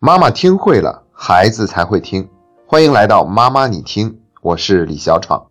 妈妈听会了，孩子才会听。欢迎来到妈妈你听，我是李小闯。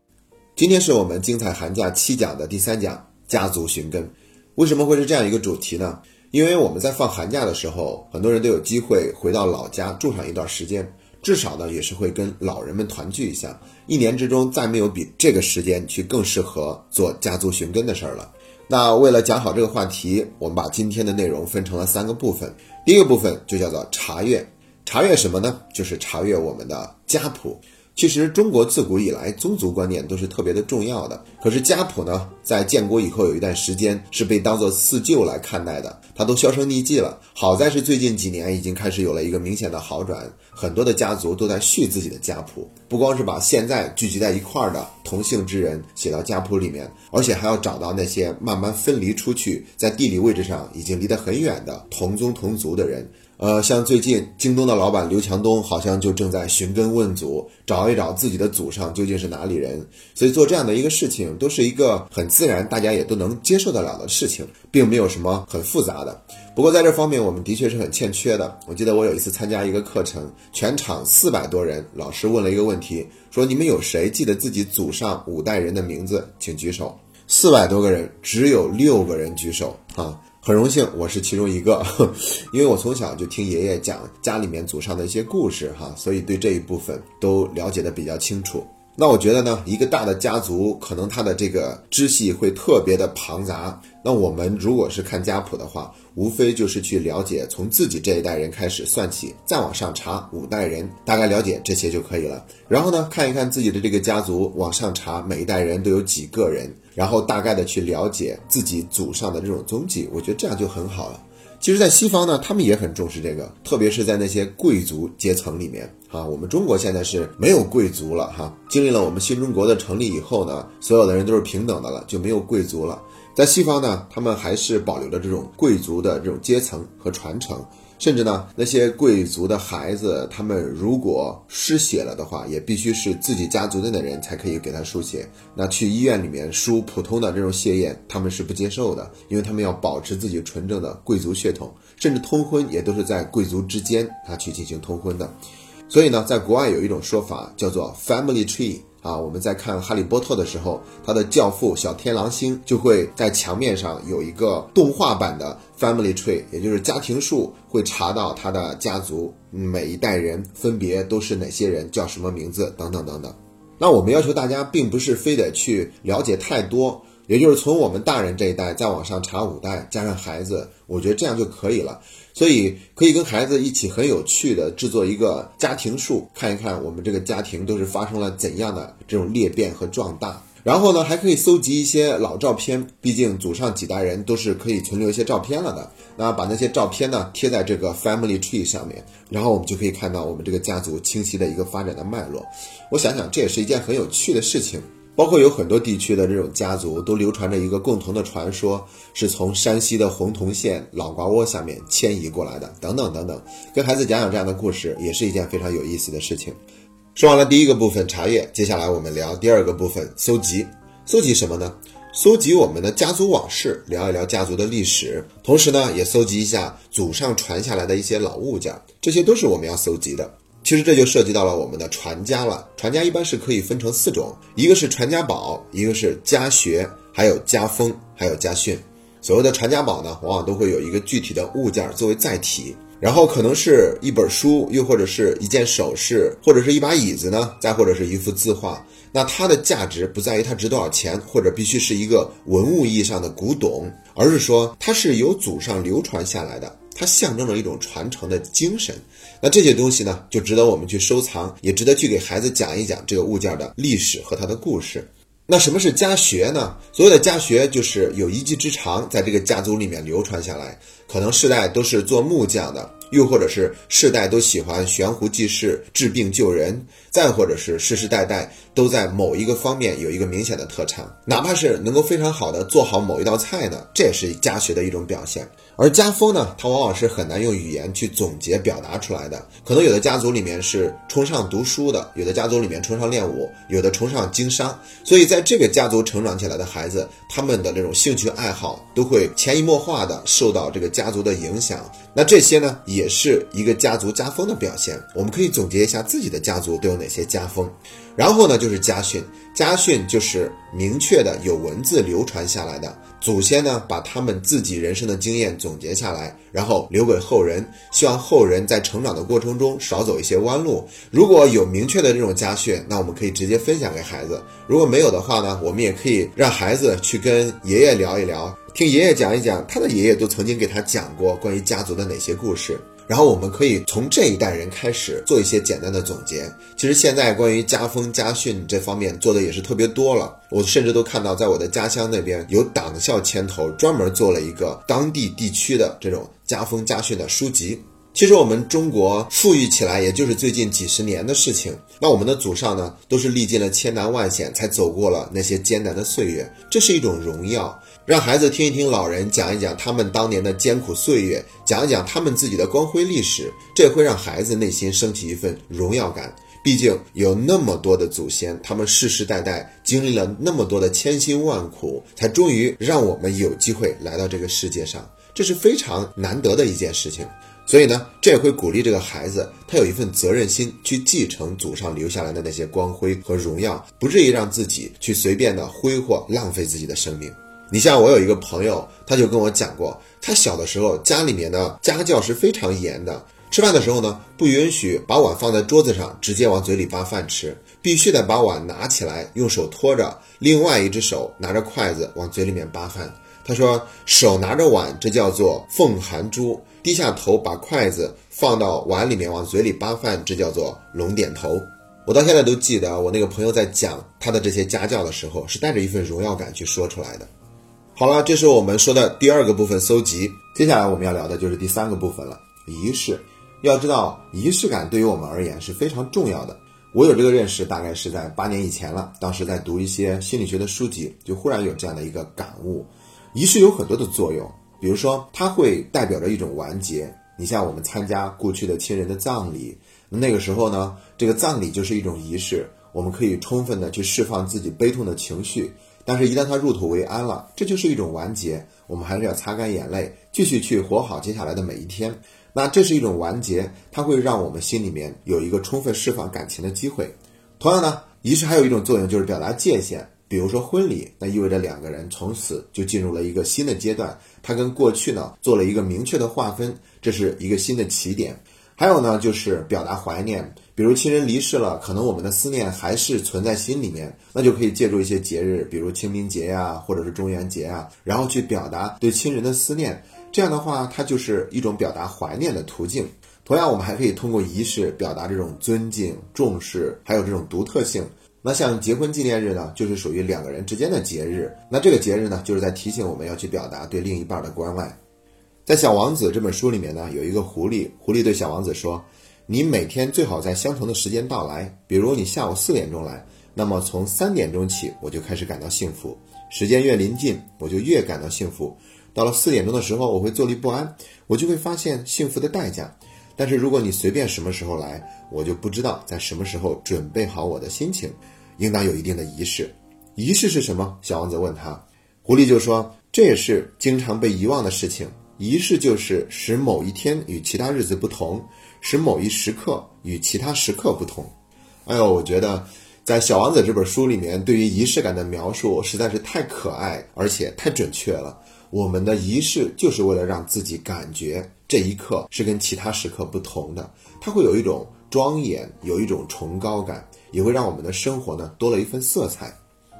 今天是我们精彩寒假七讲的第三讲——家族寻根。为什么会是这样一个主题呢？因为我们在放寒假的时候，很多人都有机会回到老家住上一段时间，至少呢也是会跟老人们团聚一下。一年之中再没有比这个时间去更适合做家族寻根的事儿了。那为了讲好这个话题，我们把今天的内容分成了三个部分。第一个部分就叫做查阅，查阅什么呢？就是查阅我们的家谱。其实中国自古以来宗族观念都是特别的重要的，可是家谱呢，在建国以后有一段时间是被当做四旧来看待的，它都销声匿迹了。好在是最近几年已经开始有了一个明显的好转，很多的家族都在续自己的家谱，不光是把现在聚集在一块儿的同姓之人写到家谱里面，而且还要找到那些慢慢分离出去，在地理位置上已经离得很远的同宗同族的人。呃，像最近京东的老板刘强东，好像就正在寻根问祖，找一找自己的祖上究竟是哪里人。所以做这样的一个事情，都是一个很自然，大家也都能接受得了的事情，并没有什么很复杂的。不过在这方面，我们的确是很欠缺的。我记得我有一次参加一个课程，全场四百多人，老师问了一个问题，说你们有谁记得自己祖上五代人的名字，请举手。四百多个人，只有六个人举手啊。很荣幸，我是其中一个，因为我从小就听爷爷讲家里面祖上的一些故事哈，所以对这一部分都了解的比较清楚。那我觉得呢，一个大的家族可能它的这个支系会特别的庞杂。那我们如果是看家谱的话，无非就是去了解从自己这一代人开始算起，再往上查五代人，大概了解这些就可以了。然后呢，看一看自己的这个家族往上查，每一代人都有几个人。然后大概的去了解自己祖上的这种踪迹，我觉得这样就很好了。其实，在西方呢，他们也很重视这个，特别是在那些贵族阶层里面啊。我们中国现在是没有贵族了哈，经历了我们新中国的成立以后呢，所有的人都是平等的了，就没有贵族了。在西方呢，他们还是保留着这种贵族的这种阶层和传承。甚至呢，那些贵族的孩子，他们如果失血了的话，也必须是自己家族内的人才可以给他输血。那去医院里面输普通的这种血液，他们是不接受的，因为他们要保持自己纯正的贵族血统。甚至通婚也都是在贵族之间他去进行通婚的。所以呢，在国外有一种说法叫做 family tree。啊，我们在看《哈利波特》的时候，他的教父小天狼星就会在墙面上有一个动画版的 Family Tree，也就是家庭树，会查到他的家族每一代人分别都是哪些人，叫什么名字等等等等。那我们要求大家，并不是非得去了解太多。也就是从我们大人这一代再往上查五代，加上孩子，我觉得这样就可以了。所以可以跟孩子一起很有趣的制作一个家庭树，看一看我们这个家庭都是发生了怎样的这种裂变和壮大。然后呢，还可以搜集一些老照片，毕竟祖上几代人都是可以存留一些照片了的。那把那些照片呢贴在这个 family tree 上面，然后我们就可以看到我们这个家族清晰的一个发展的脉络。我想想，这也是一件很有趣的事情。包括有很多地区的这种家族都流传着一个共同的传说，是从山西的洪洞县老瓜窝下面迁移过来的，等等等等。跟孩子讲讲这样的故事，也是一件非常有意思的事情。说完了第一个部分查阅，接下来我们聊第二个部分搜集。搜集什么呢？搜集我们的家族往事，聊一聊家族的历史，同时呢，也搜集一下祖上传下来的一些老物件，这些都是我们要搜集的。其实这就涉及到了我们的传家了。传家一般是可以分成四种，一个是传家宝，一个是家学，还有家风，还有家训。所谓的传家宝呢，往往都会有一个具体的物件作为载体，然后可能是一本书，又或者是一件首饰，或者是一把椅子呢，再或者是一幅字画。那它的价值不在于它值多少钱，或者必须是一个文物意义上的古董，而是说它是由祖上流传下来的。它象征着一种传承的精神，那这些东西呢，就值得我们去收藏，也值得去给孩子讲一讲这个物件的历史和它的故事。那什么是家学呢？所谓的家学，就是有一技之长，在这个家族里面流传下来，可能世代都是做木匠的，又或者是世代都喜欢悬壶济世、治病救人，再或者是世世代代都在某一个方面有一个明显的特长，哪怕是能够非常好的做好某一道菜呢，这也是家学的一种表现。而家风呢，它往往是很难用语言去总结表达出来的。可能有的家族里面是崇尚读书的，有的家族里面崇尚练武，有的崇尚经商。所以在这个家族成长起来的孩子，他们的这种兴趣爱好都会潜移默化的受到这个家族的影响。那这些呢，也也是一个家族家风的表现。我们可以总结一下自己的家族都有哪些家风。然后呢，就是家训。家训就是明确的有文字流传下来的，祖先呢把他们自己人生的经验总结下来，然后留给后人，希望后人在成长的过程中少走一些弯路。如果有明确的这种家训，那我们可以直接分享给孩子；如果没有的话呢，我们也可以让孩子去跟爷爷聊一聊，听爷爷讲一讲他的爷爷都曾经给他讲过关于家族的哪些故事。然后我们可以从这一代人开始做一些简单的总结。其实现在关于家风家训这方面做的也是特别多了，我甚至都看到在我的家乡那边有党校牵头专门做了一个当地地区的这种家风家训的书籍。其实我们中国富裕起来也就是最近几十年的事情，那我们的祖上呢都是历尽了千难万险才走过了那些艰难的岁月，这是一种荣耀。让孩子听一听老人讲一讲他们当年的艰苦岁月，讲一讲他们自己的光辉历史，这会让孩子内心升起一份荣耀感。毕竟有那么多的祖先，他们世世代代经历了那么多的千辛万苦，才终于让我们有机会来到这个世界上，这是非常难得的一件事情。所以呢，这也会鼓励这个孩子，他有一份责任心，去继承祖上留下来的那些光辉和荣耀，不至于让自己去随便的挥霍、浪费自己的生命。你像我有一个朋友，他就跟我讲过，他小的时候家里面的家教是非常严的，吃饭的时候呢，不允许把碗放在桌子上直接往嘴里扒饭吃，必须得把碗拿起来，用手托着，另外一只手拿着筷子往嘴里面扒饭。他说，手拿着碗，这叫做奉含珠；低下头把筷子放到碗里面往嘴里扒饭，这叫做龙点头。我到现在都记得，我那个朋友在讲他的这些家教的时候，是带着一份荣耀感去说出来的。好了，这是我们说的第二个部分搜集。接下来我们要聊的就是第三个部分了，仪式。要知道，仪式感对于我们而言是非常重要的。我有这个认识，大概是在八年以前了。当时在读一些心理学的书籍，就忽然有这样的一个感悟：仪式有很多的作用，比如说它会代表着一种完结。你像我们参加过去的亲人的葬礼，那个时候呢，这个葬礼就是一种仪式，我们可以充分的去释放自己悲痛的情绪。但是，一旦他入土为安了，这就是一种完结。我们还是要擦干眼泪，继续去活好接下来的每一天。那这是一种完结，它会让我们心里面有一个充分释放感情的机会。同样呢，仪式还有一种作用，就是表达界限。比如说婚礼，那意味着两个人从此就进入了一个新的阶段，它跟过去呢做了一个明确的划分，这是一个新的起点。还有呢，就是表达怀念，比如亲人离世了，可能我们的思念还是存在心里面，那就可以借助一些节日，比如清明节呀，或者是中元节啊，然后去表达对亲人的思念。这样的话，它就是一种表达怀念的途径。同样，我们还可以通过仪式表达这种尊敬、重视，还有这种独特性。那像结婚纪念日呢，就是属于两个人之间的节日。那这个节日呢，就是在提醒我们要去表达对另一半的关爱。在《小王子》这本书里面呢，有一个狐狸。狐狸对小王子说：“你每天最好在相同的时间到来。比如你下午四点钟来，那么从三点钟起，我就开始感到幸福。时间越临近，我就越感到幸福。到了四点钟的时候，我会坐立不安，我就会发现幸福的代价。但是如果你随便什么时候来，我就不知道在什么时候准备好我的心情。应当有一定的仪式。仪式是什么？小王子问他。狐狸就说：“这也是经常被遗忘的事情。”仪式就是使某一天与其他日子不同，使某一时刻与其他时刻不同。哎呦，我觉得在《小王子》这本书里面，对于仪式感的描述实在是太可爱，而且太准确了。我们的仪式就是为了让自己感觉这一刻是跟其他时刻不同的，它会有一种庄严，有一种崇高感，也会让我们的生活呢多了一份色彩。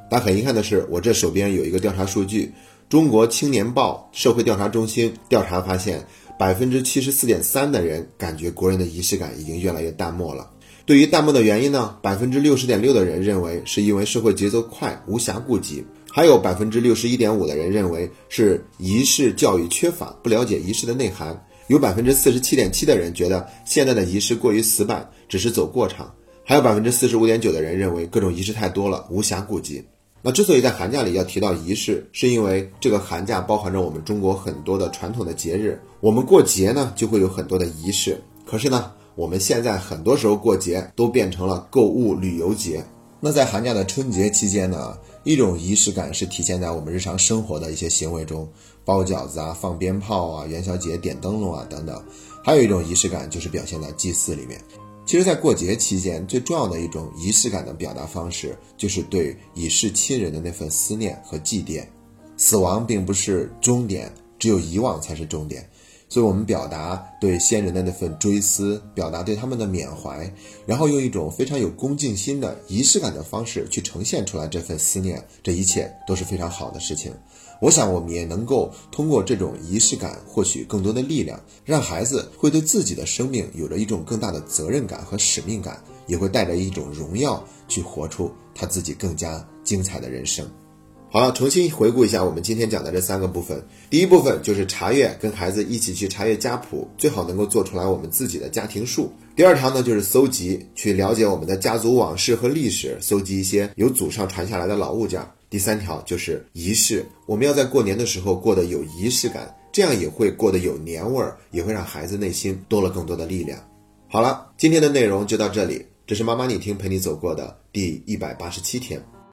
但很遗憾的是，我这手边有一个调查数据。中国青年报社会调查中心调查发现，百分之七十四点三的人感觉国人的仪式感已经越来越淡漠了。对于淡漠的原因呢，百分之六十点六的人认为是因为社会节奏快，无暇顾及；还有百分之六十一点五的人认为是仪式教育缺乏，不了解仪式的内涵；有百分之四十七点七的人觉得现在的仪式过于死板，只是走过场；还有百分之四十五点九的人认为各种仪式太多了，无暇顾及。那之所以在寒假里要提到仪式，是因为这个寒假包含着我们中国很多的传统的节日。我们过节呢，就会有很多的仪式。可是呢，我们现在很多时候过节都变成了购物旅游节。那在寒假的春节期间呢，一种仪式感是体现在我们日常生活的一些行为中，包饺子啊、放鞭炮啊、元宵节点灯笼啊等等。还有一种仪式感就是表现在祭祀里面。其实，在过节期间，最重要的一种仪式感的表达方式，就是对已逝亲人的那份思念和祭奠。死亡并不是终点，只有遗忘才是终点。所以，我们表达对先人的那份追思，表达对他们的缅怀，然后用一种非常有恭敬心的仪式感的方式去呈现出来这份思念，这一切都是非常好的事情。我想，我们也能够通过这种仪式感获取更多的力量，让孩子会对自己的生命有着一种更大的责任感和使命感，也会带着一种荣耀去活出他自己更加精彩的人生。好了，重新回顾一下我们今天讲的这三个部分。第一部分就是查阅，跟孩子一起去查阅家谱，最好能够做出来我们自己的家庭树。第二条呢，就是搜集，去了解我们的家族往事和历史，搜集一些由祖上传下来的老物件。第三条就是仪式，我们要在过年的时候过得有仪式感，这样也会过得有年味儿，也会让孩子内心多了更多的力量。好了，今天的内容就到这里，这是妈妈你听陪你走过的第一百八十七天。